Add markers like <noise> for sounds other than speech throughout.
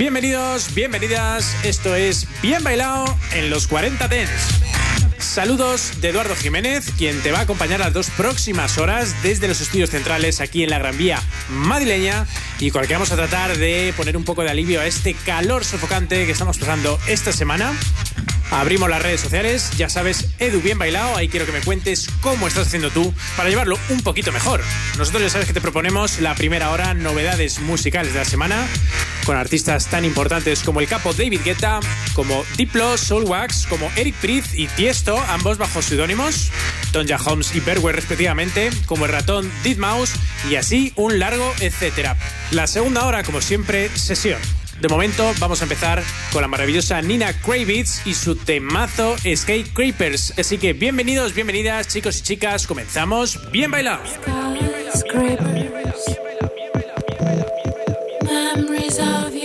Bienvenidos, bienvenidas. Esto es Bien Bailado en los 40 Dents. Saludos de Eduardo Jiménez, quien te va a acompañar las dos próximas horas desde los estudios centrales aquí en la Gran Vía madrileña y con el que vamos a tratar de poner un poco de alivio a este calor sofocante que estamos pasando esta semana. Abrimos las redes sociales, ya sabes, Edu Bien Bailado, ahí quiero que me cuentes cómo estás haciendo tú para llevarlo un poquito mejor. Nosotros ya sabes que te proponemos la primera hora novedades musicales de la semana, con artistas tan importantes como el capo David Guetta, como Diplo, Soulwax, como Eric Prith y Tiesto, ambos bajo seudónimos, Tonja Holmes y Berwer respectivamente, como el ratón Mouse y así un largo etcétera. La segunda hora, como siempre, sesión. De momento vamos a empezar con la maravillosa Nina Kravitz y su temazo Skate Creepers. Así que bienvenidos, bienvenidas chicos y chicas, comenzamos bien bailado. of you.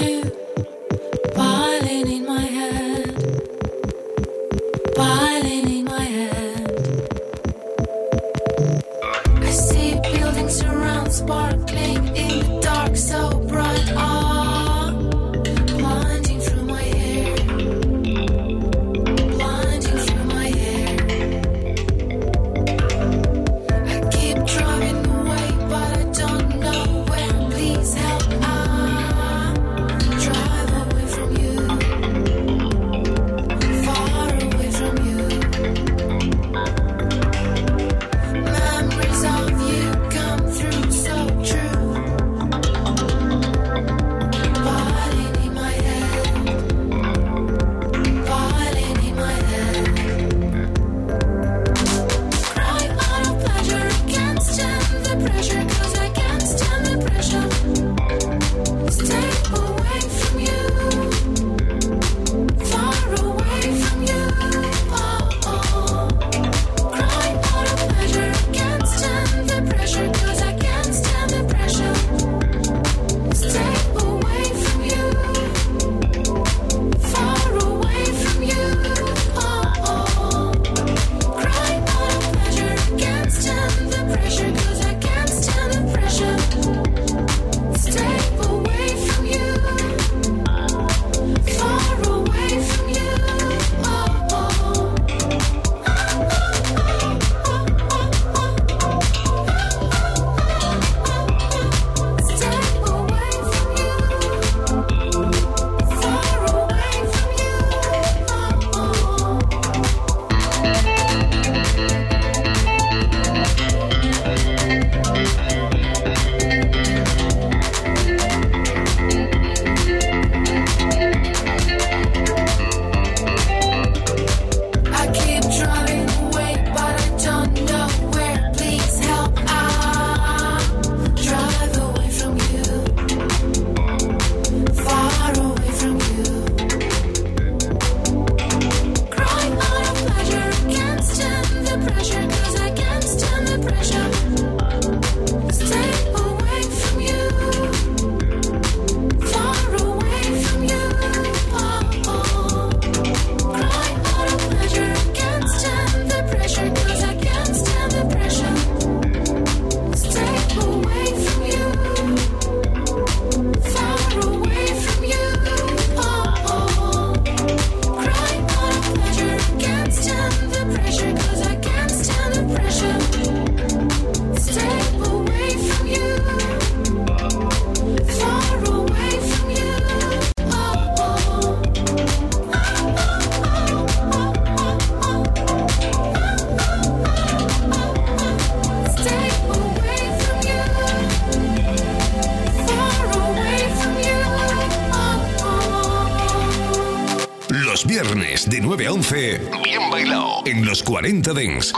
De 9 a 11, bien bailado. En los 40 Dents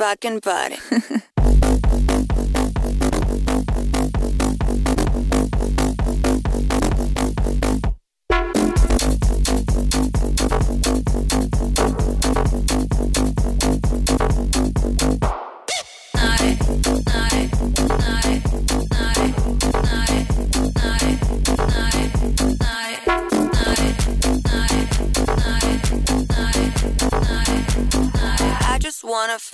fucking party. <laughs>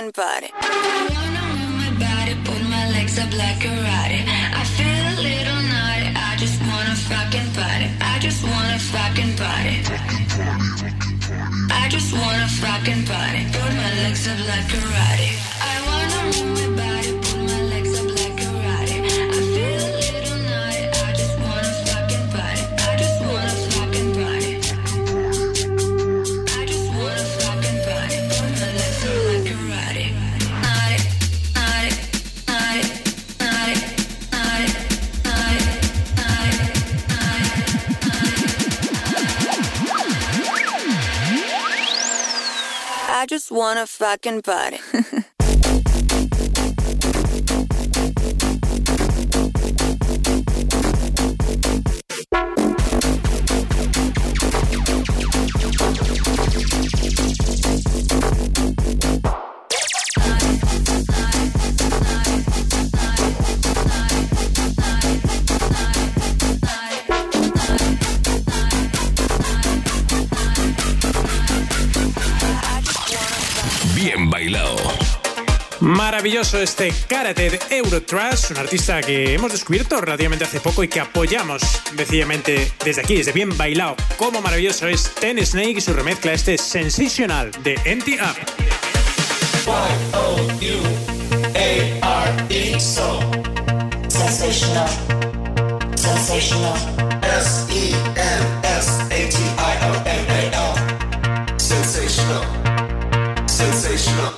fucking body. i my body, put my legs up like. I feel a little naughty. I just wanna fucking party. I just wanna fucking party. I just wanna fucking party. Put my legs up like karate. I wanna move my body. just want a fucking party. <laughs> maravilloso este Karate de Eurotrash, un artista que hemos descubierto relativamente hace poco y que apoyamos decididamente desde aquí, desde bien bailado. Como maravilloso es Ten Snake y su remezcla este Sensational de NT Up. Sensational. Sensational. S-E-N-S-A-T-I-O-N-A-L. Sensational. Sensational.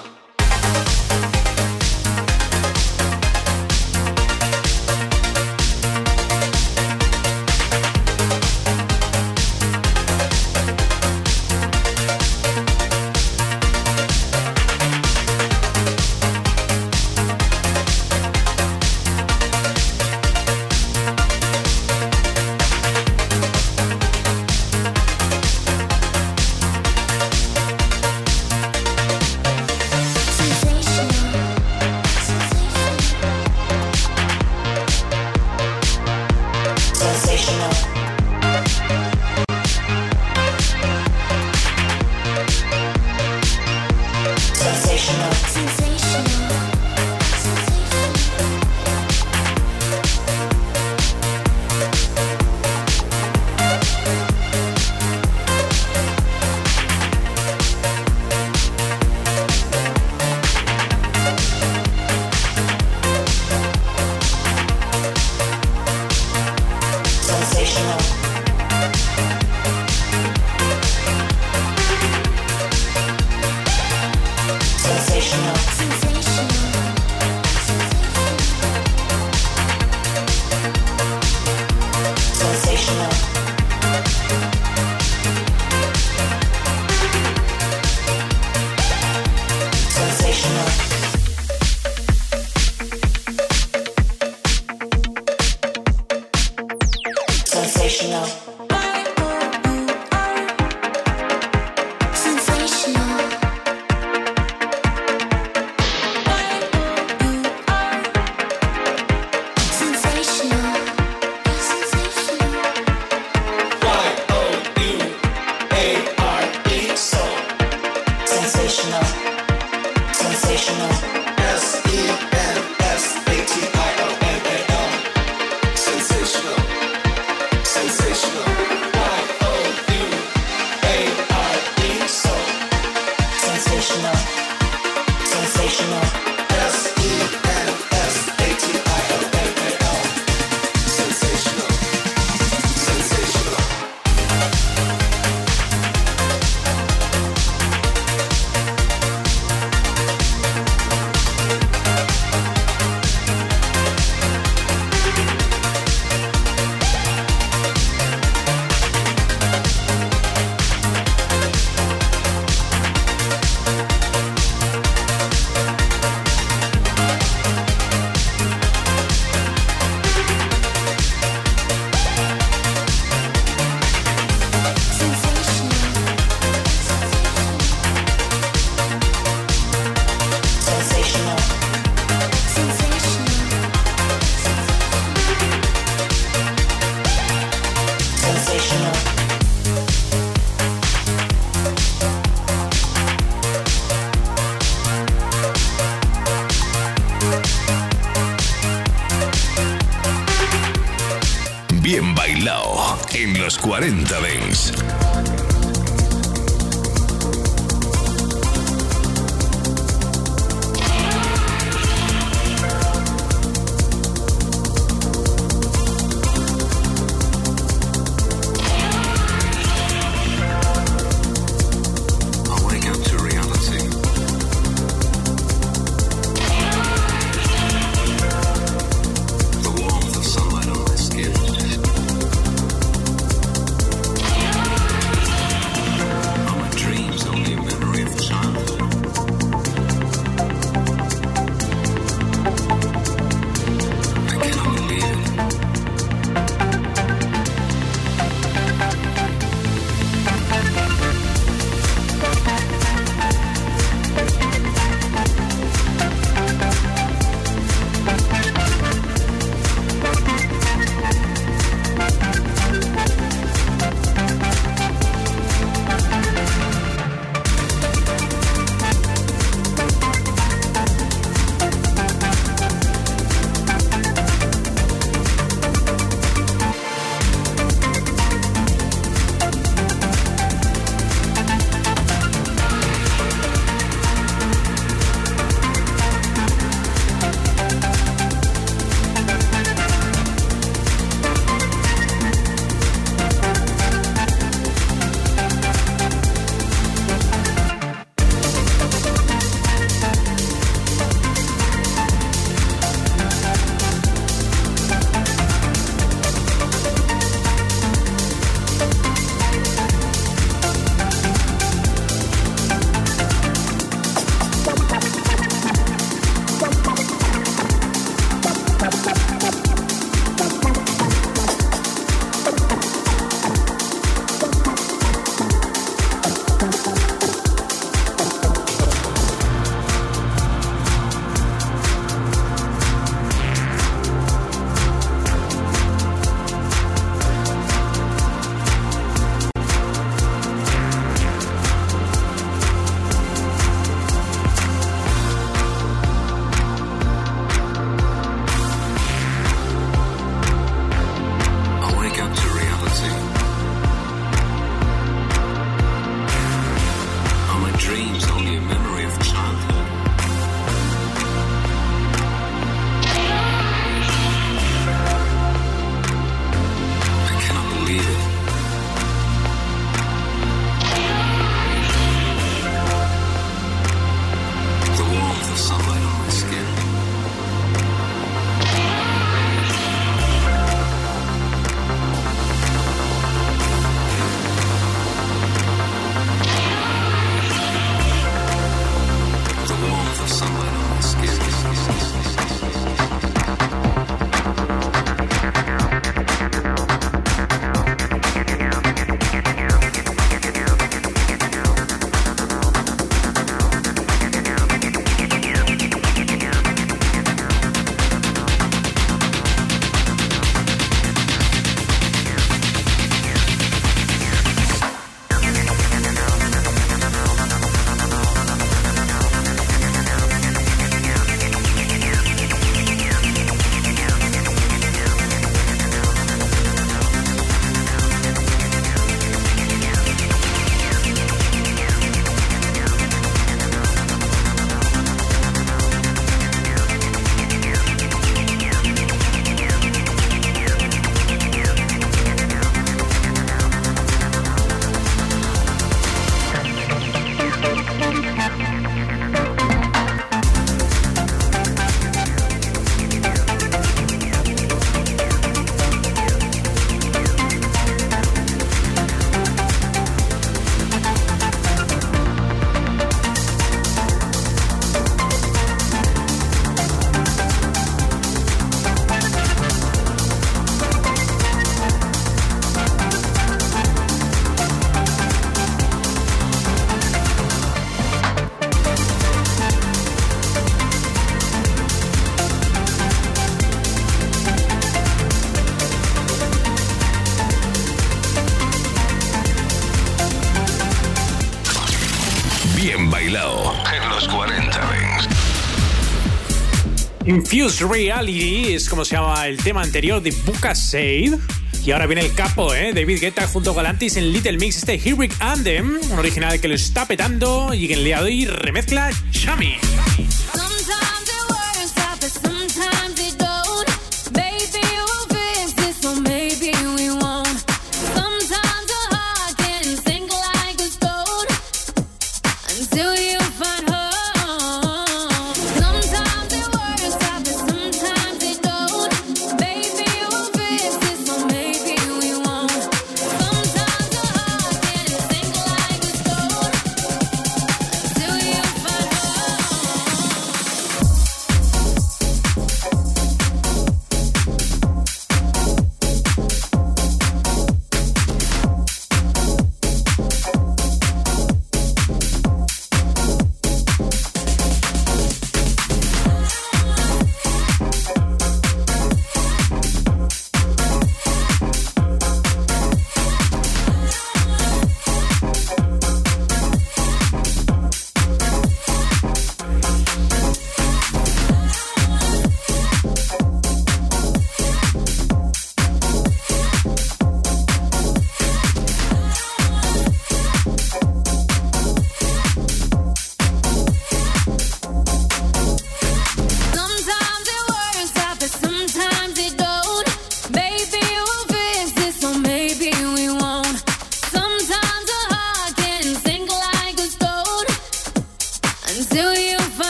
Reality es como se llama el tema anterior de Buka Sade. Y ahora viene el capo, ¿eh? David Guetta junto a Galantis en Little Mix, este Heroic Anthem, un original que lo está petando y que le hoy remezcla Chami.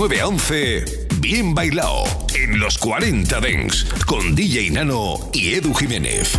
9 a 11, Bien Bailao, en los 40 Dengs, con DJ Nano y Edu Jiménez.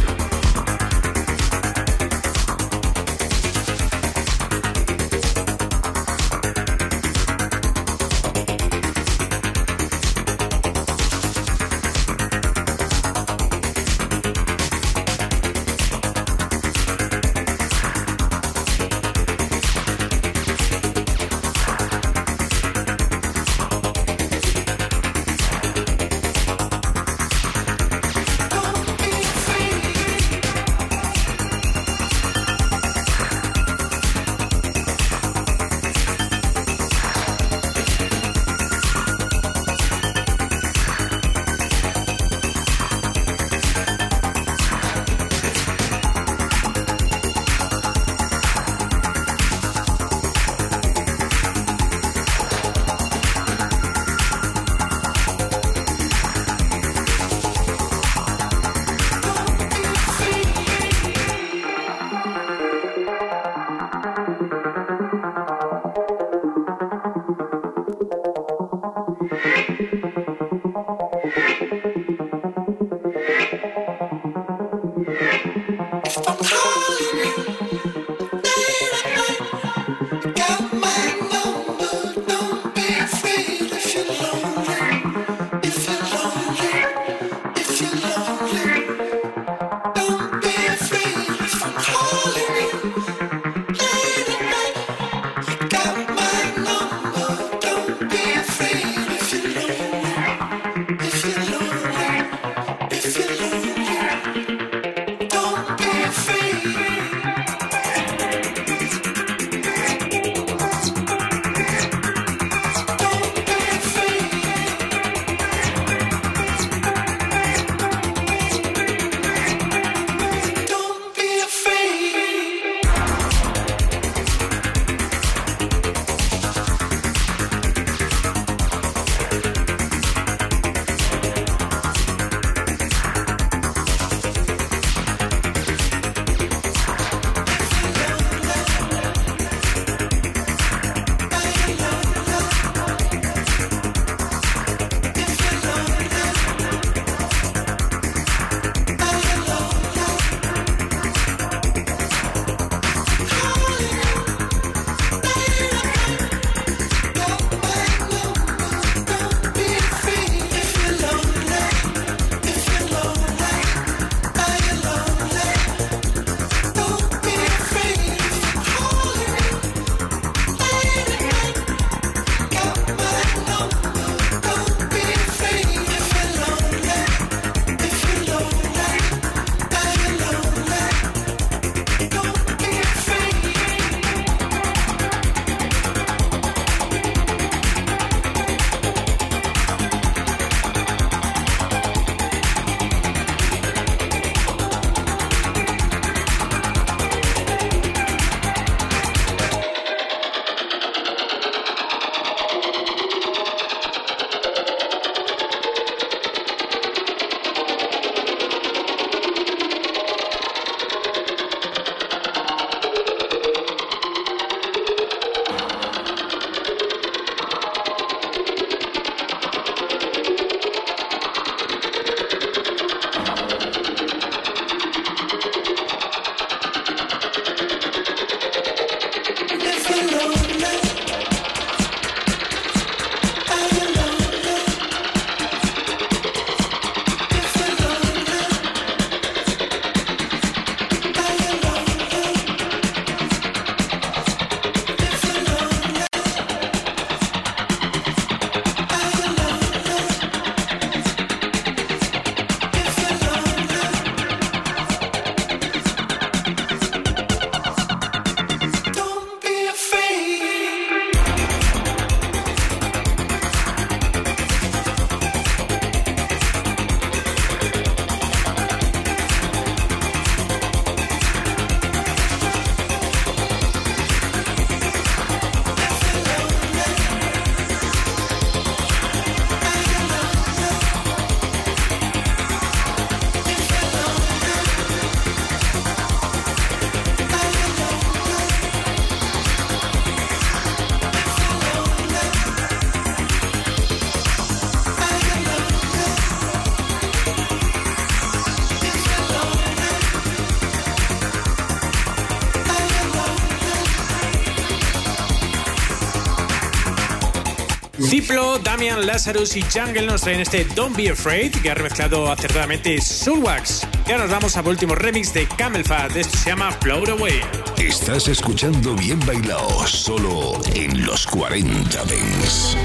Damian Lazarus y Jungle nos traen este Don't Be Afraid, que ha remezclado acertadamente Soulwax. Y ahora nos vamos al último remix de Camel Fat. Esto se llama Float Away. Estás escuchando Bien Bailado, solo en los 40 Dents.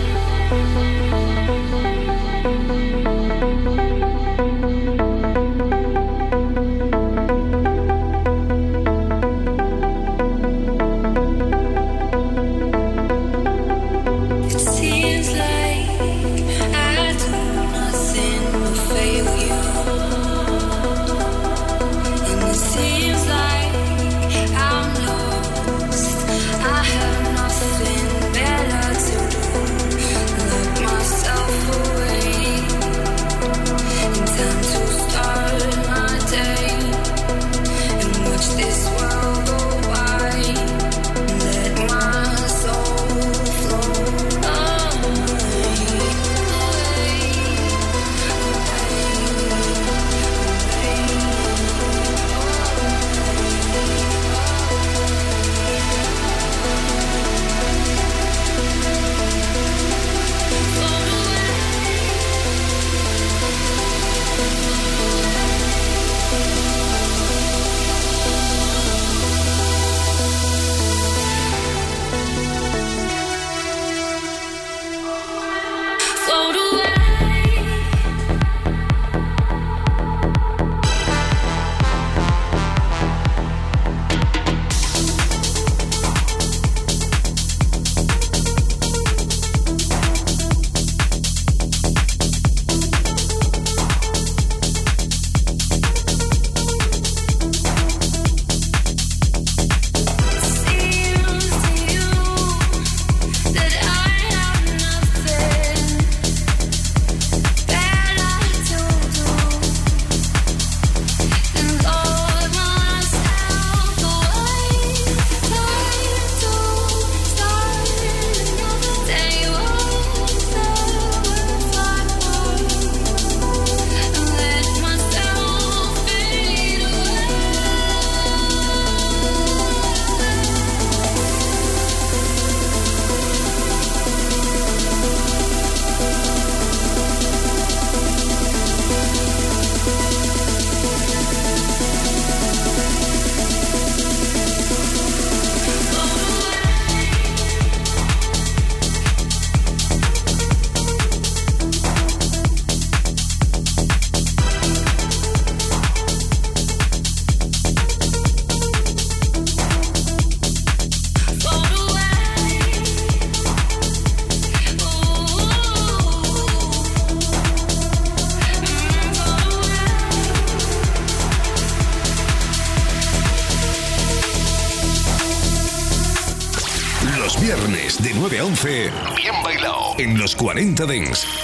40 Dents.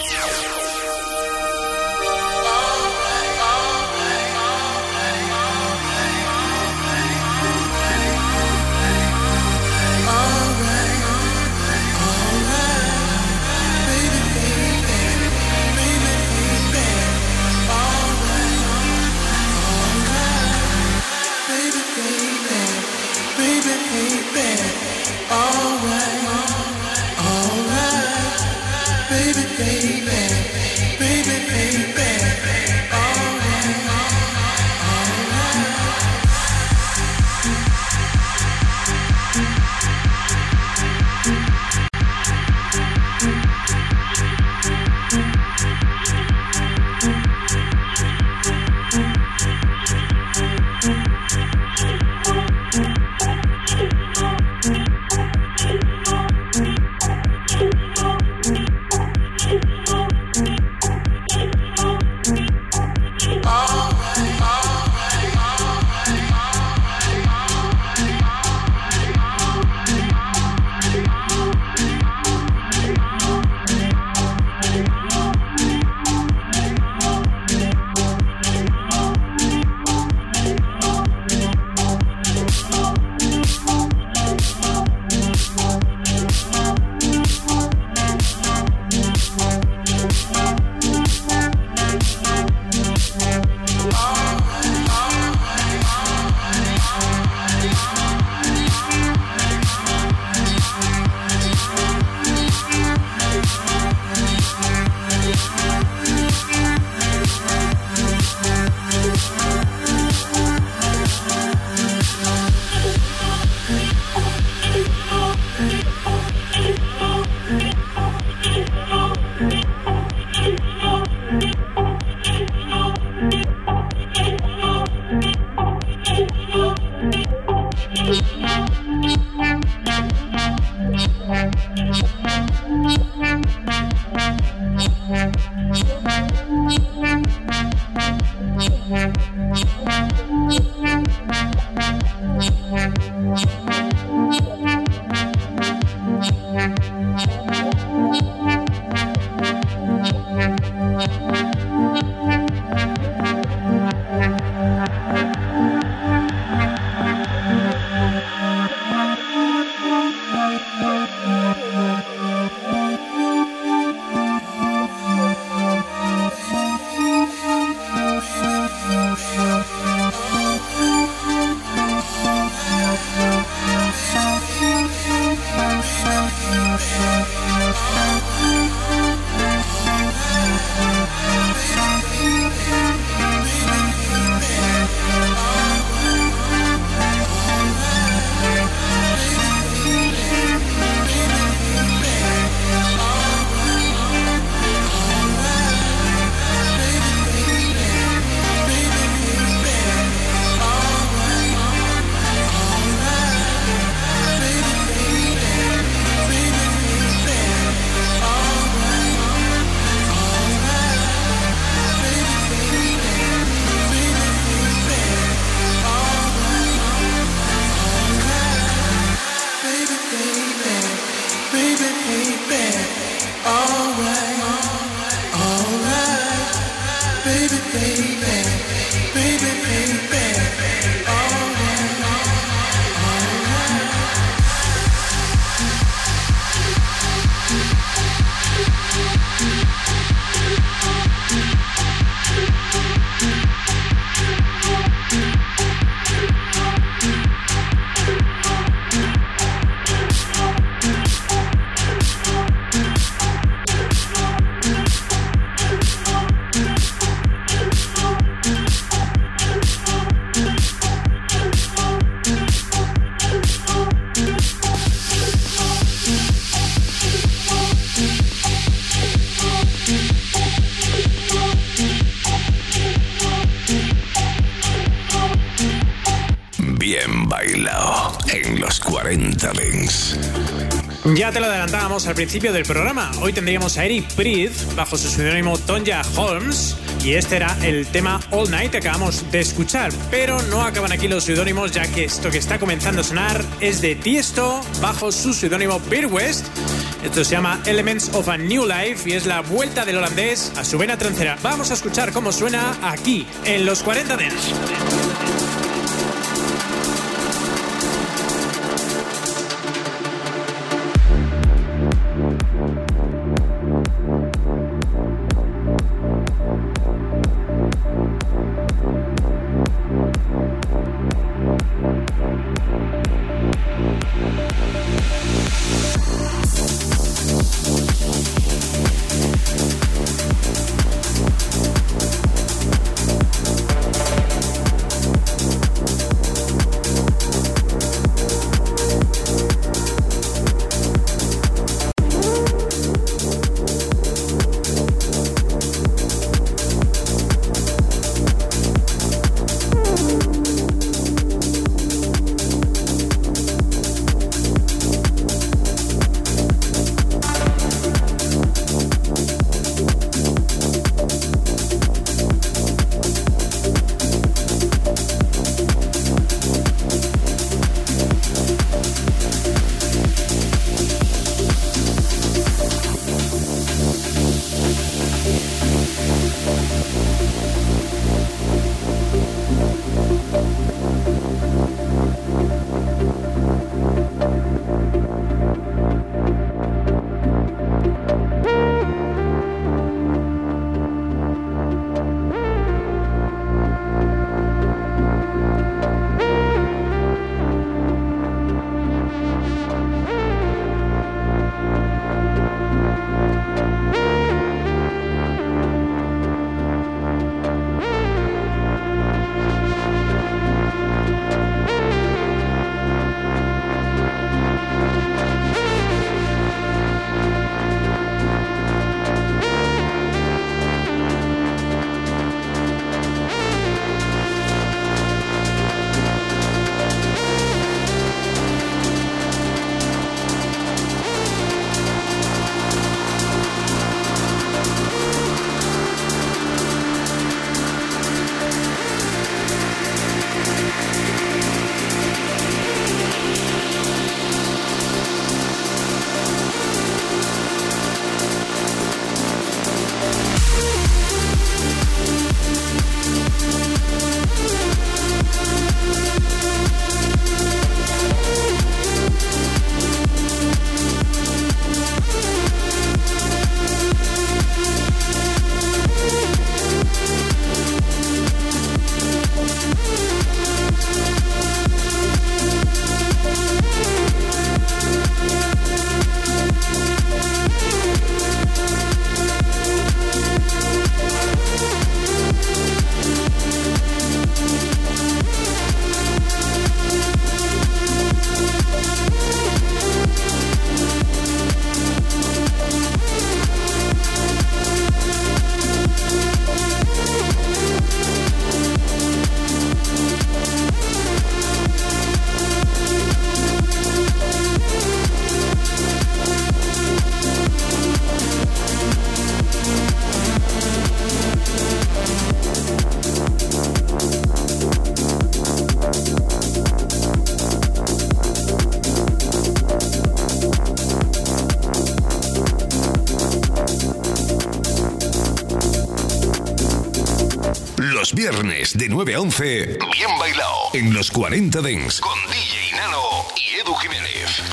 Ya te lo adelantábamos al principio del programa. Hoy tendríamos a Eric Prith bajo su seudónimo Tonja Holmes y este era el tema All Night que acabamos de escuchar. Pero no acaban aquí los seudónimos ya que esto que está comenzando a sonar es de Tiesto bajo su seudónimo Beer West. Esto se llama Elements of a New Life y es la vuelta del holandés a su vena trancera. Vamos a escuchar cómo suena aquí en los 40 Dents. 9 a 11, bien bailado en los 40 Dents con DJ Nano y Edu Jiménez.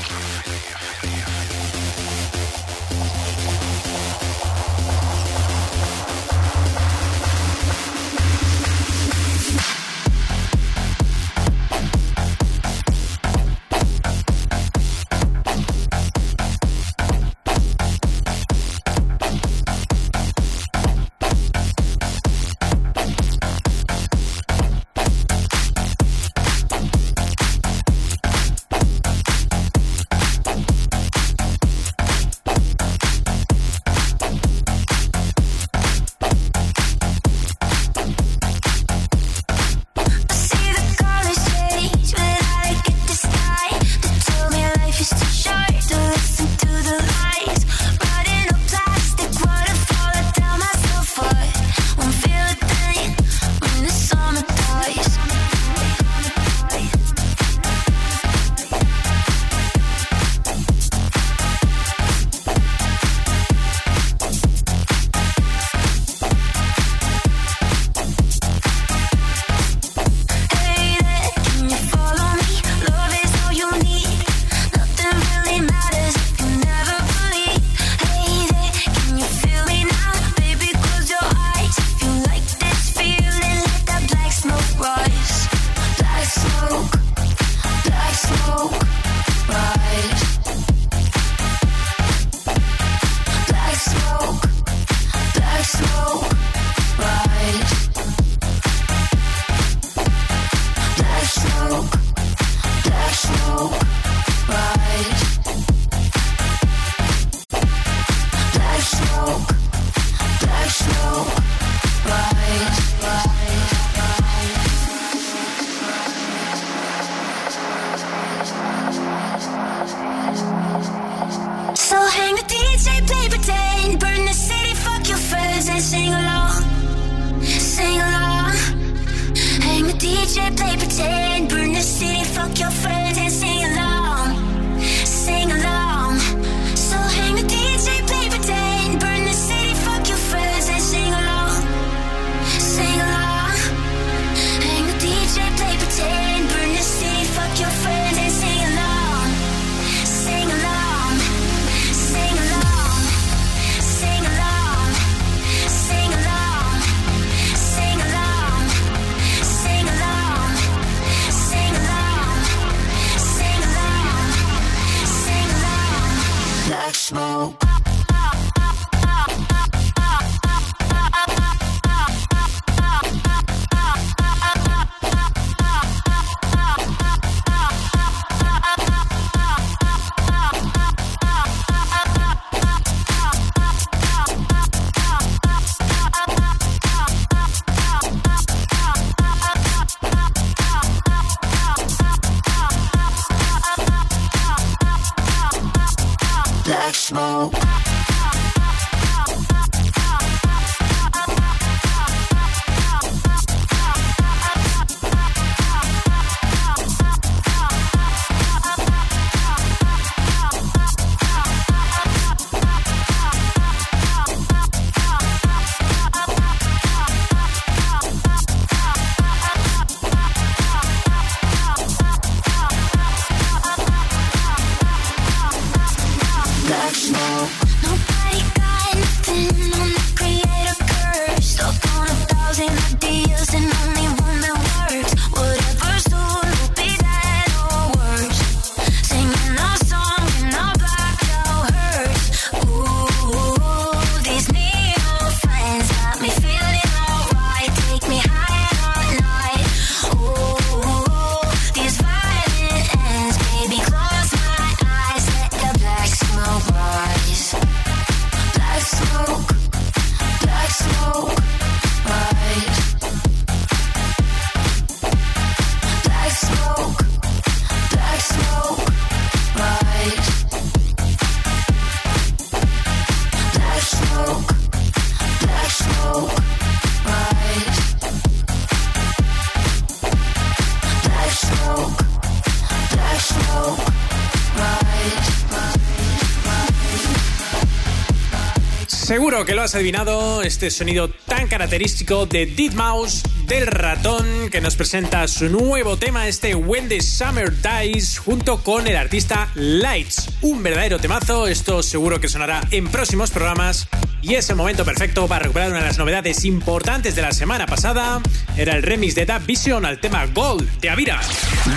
Que lo has adivinado, este sonido tan característico de Dead Mouse del ratón que nos presenta su nuevo tema, este When the Summer Dies, junto con el artista Lights. Un verdadero temazo, esto seguro que sonará en próximos programas. Y es el momento perfecto para recuperar una de las novedades importantes de la semana pasada. Era el remix de Dab Vision al tema Gold de Avira.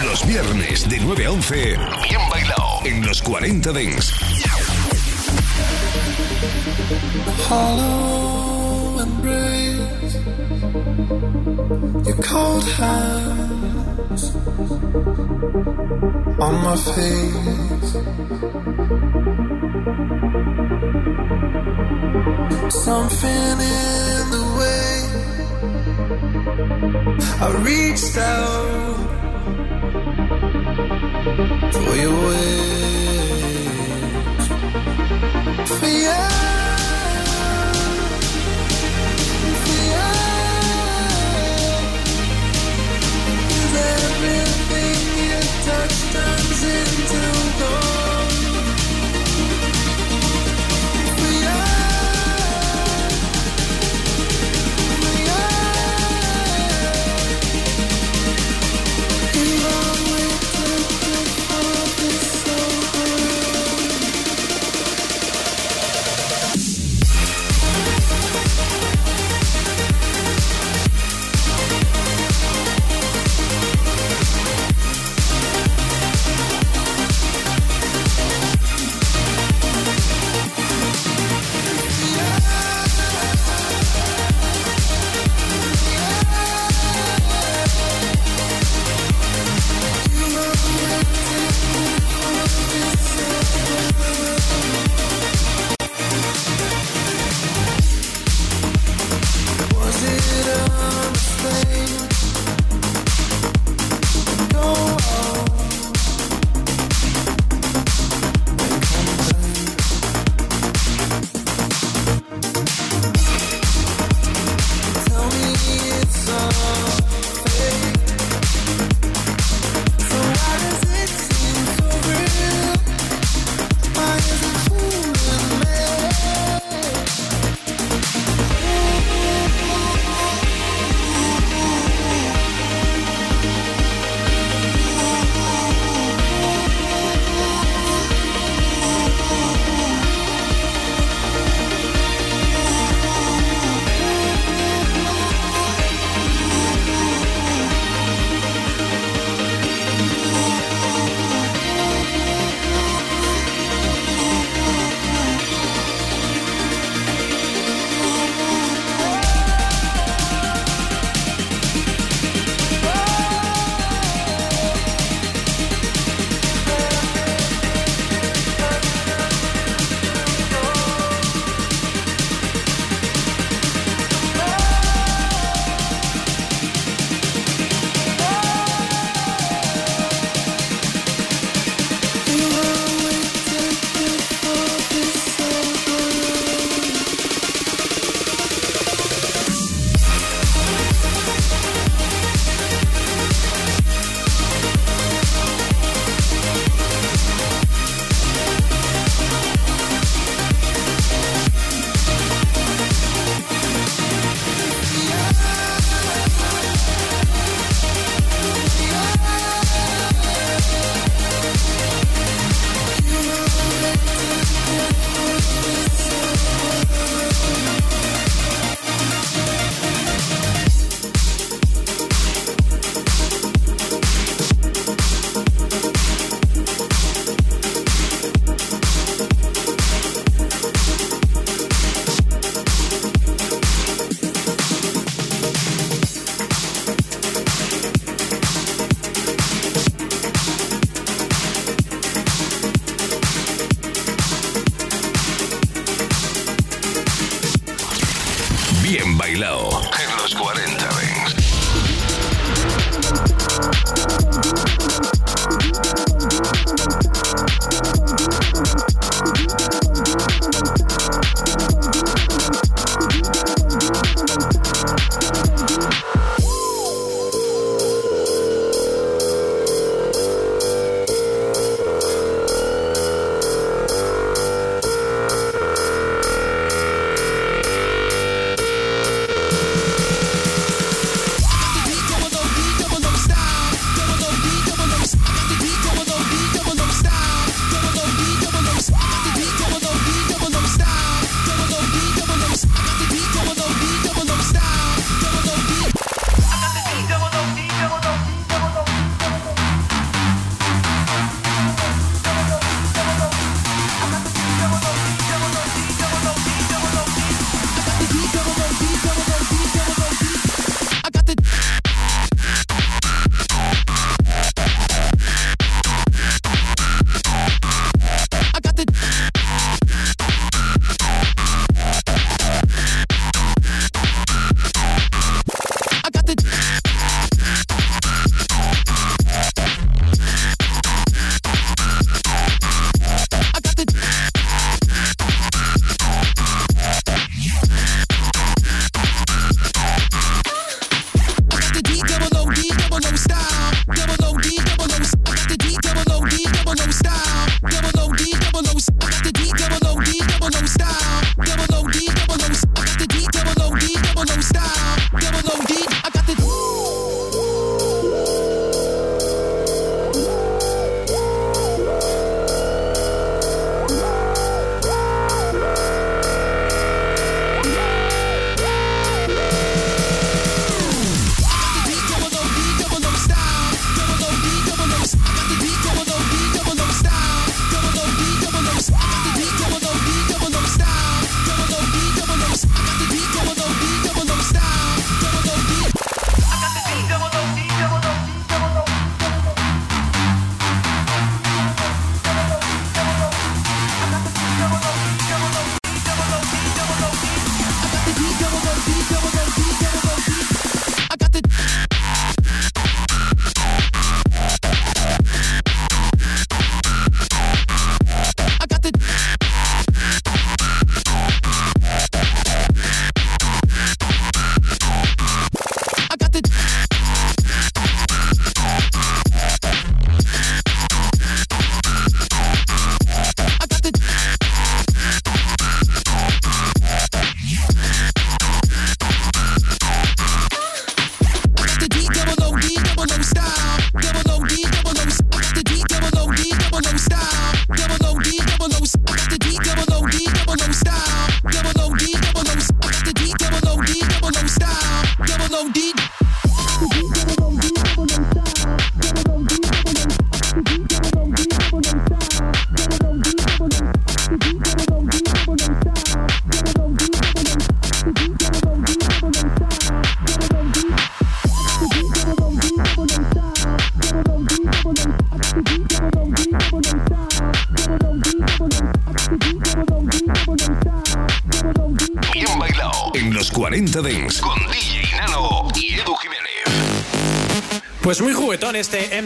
Los viernes de 9 a 11, bien bailado en los 40 Dents. Hollow embrace, your cold hands on my face. Something in the way I reached out for your waves. For you.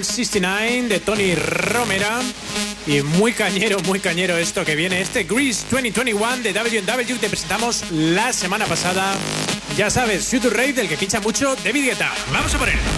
69 de Tony Romera. Y muy cañero, muy cañero esto que viene. Este Grease 2021 de WW te presentamos la semana pasada. Ya sabes, Future Rave del que pincha mucho David Guetta. Vamos a por él.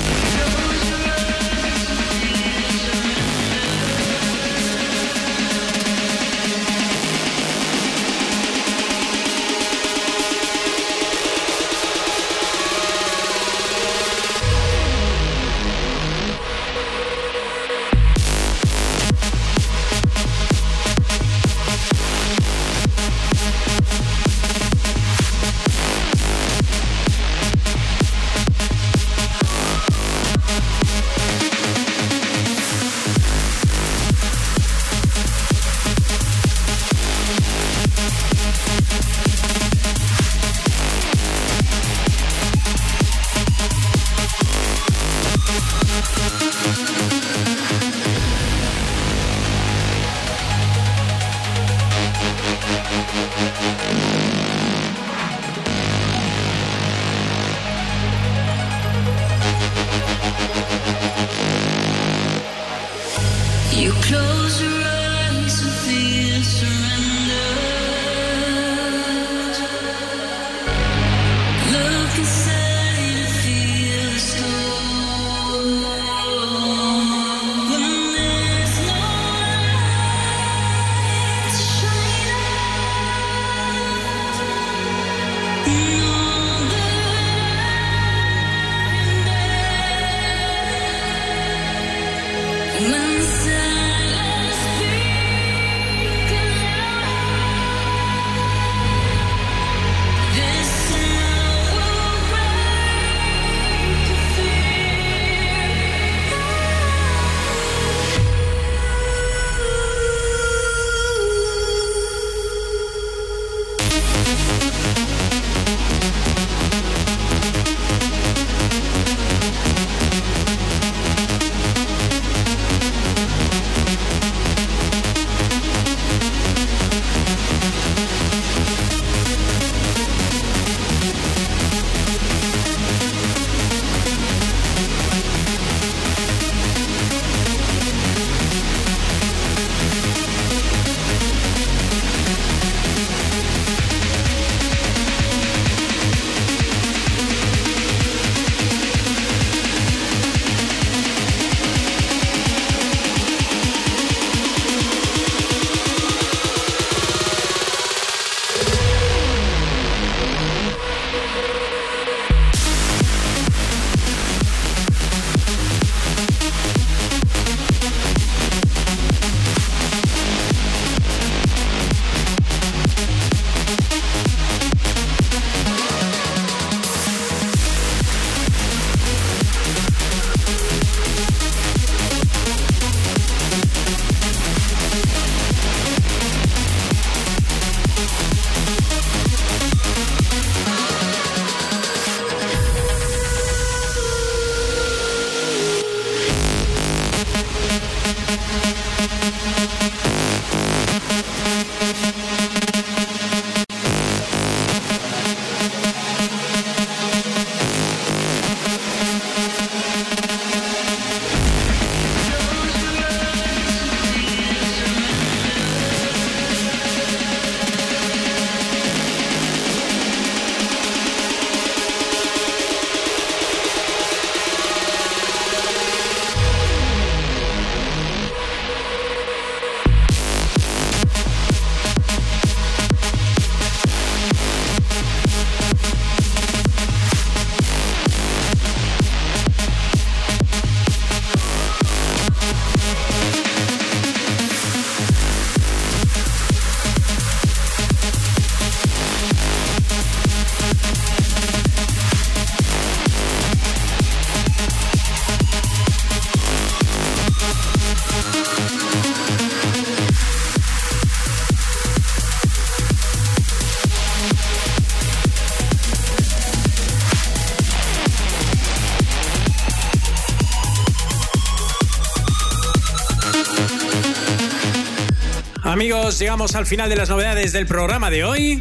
Llegamos al final de las novedades del programa de hoy.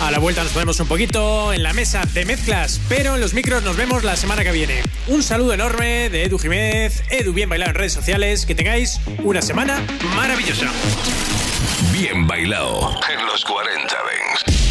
A la vuelta nos ponemos un poquito en la mesa de mezclas, pero en los micros nos vemos la semana que viene. Un saludo enorme de Edu Jiménez, Edu Bien Bailado en redes sociales. Que tengáis una semana maravillosa. Bien bailado en los 40 Dents.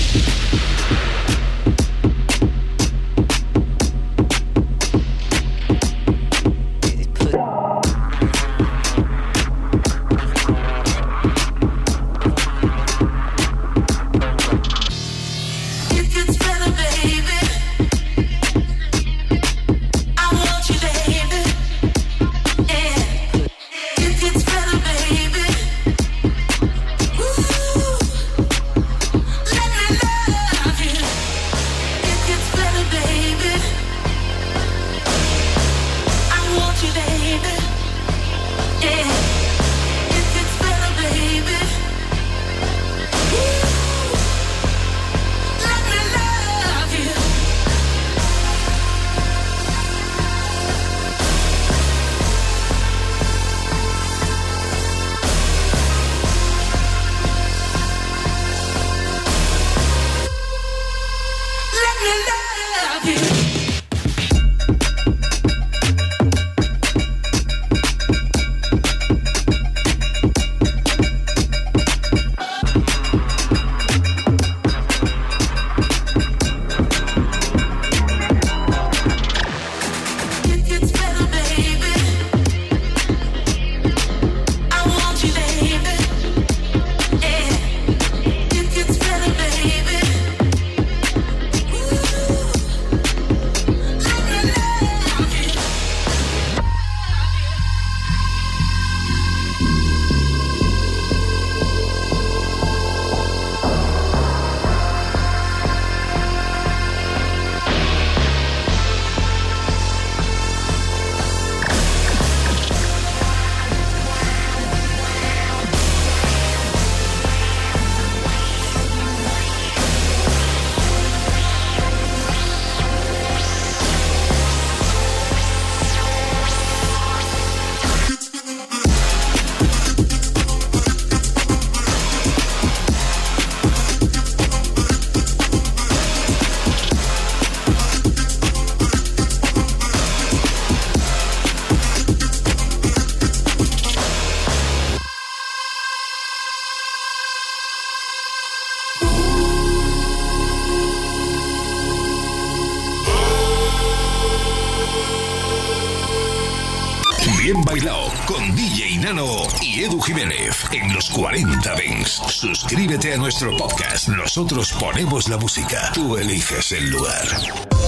Suscríbete a nuestro podcast. Nosotros ponemos la música. Tú eliges el lugar.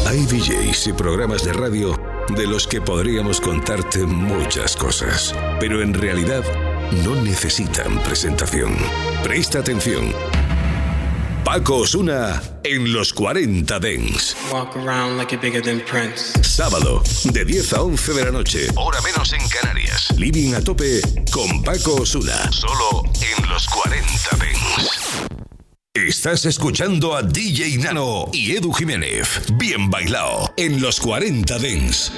Hay DJs y programas de radio de los que podríamos contarte muchas cosas, pero en realidad no necesitan presentación. Presta atención. Paco Osuna en los 40 Dents. Walk around like you're bigger than Prince. Sábado, de 10 a 11 de la noche. Hora menos en Canarias. Living a tope con Paco Osuna. Solo en los 40 Dents. Estás escuchando a DJ Nano y Edu Jiménez. Bien bailado en los 40 Dents.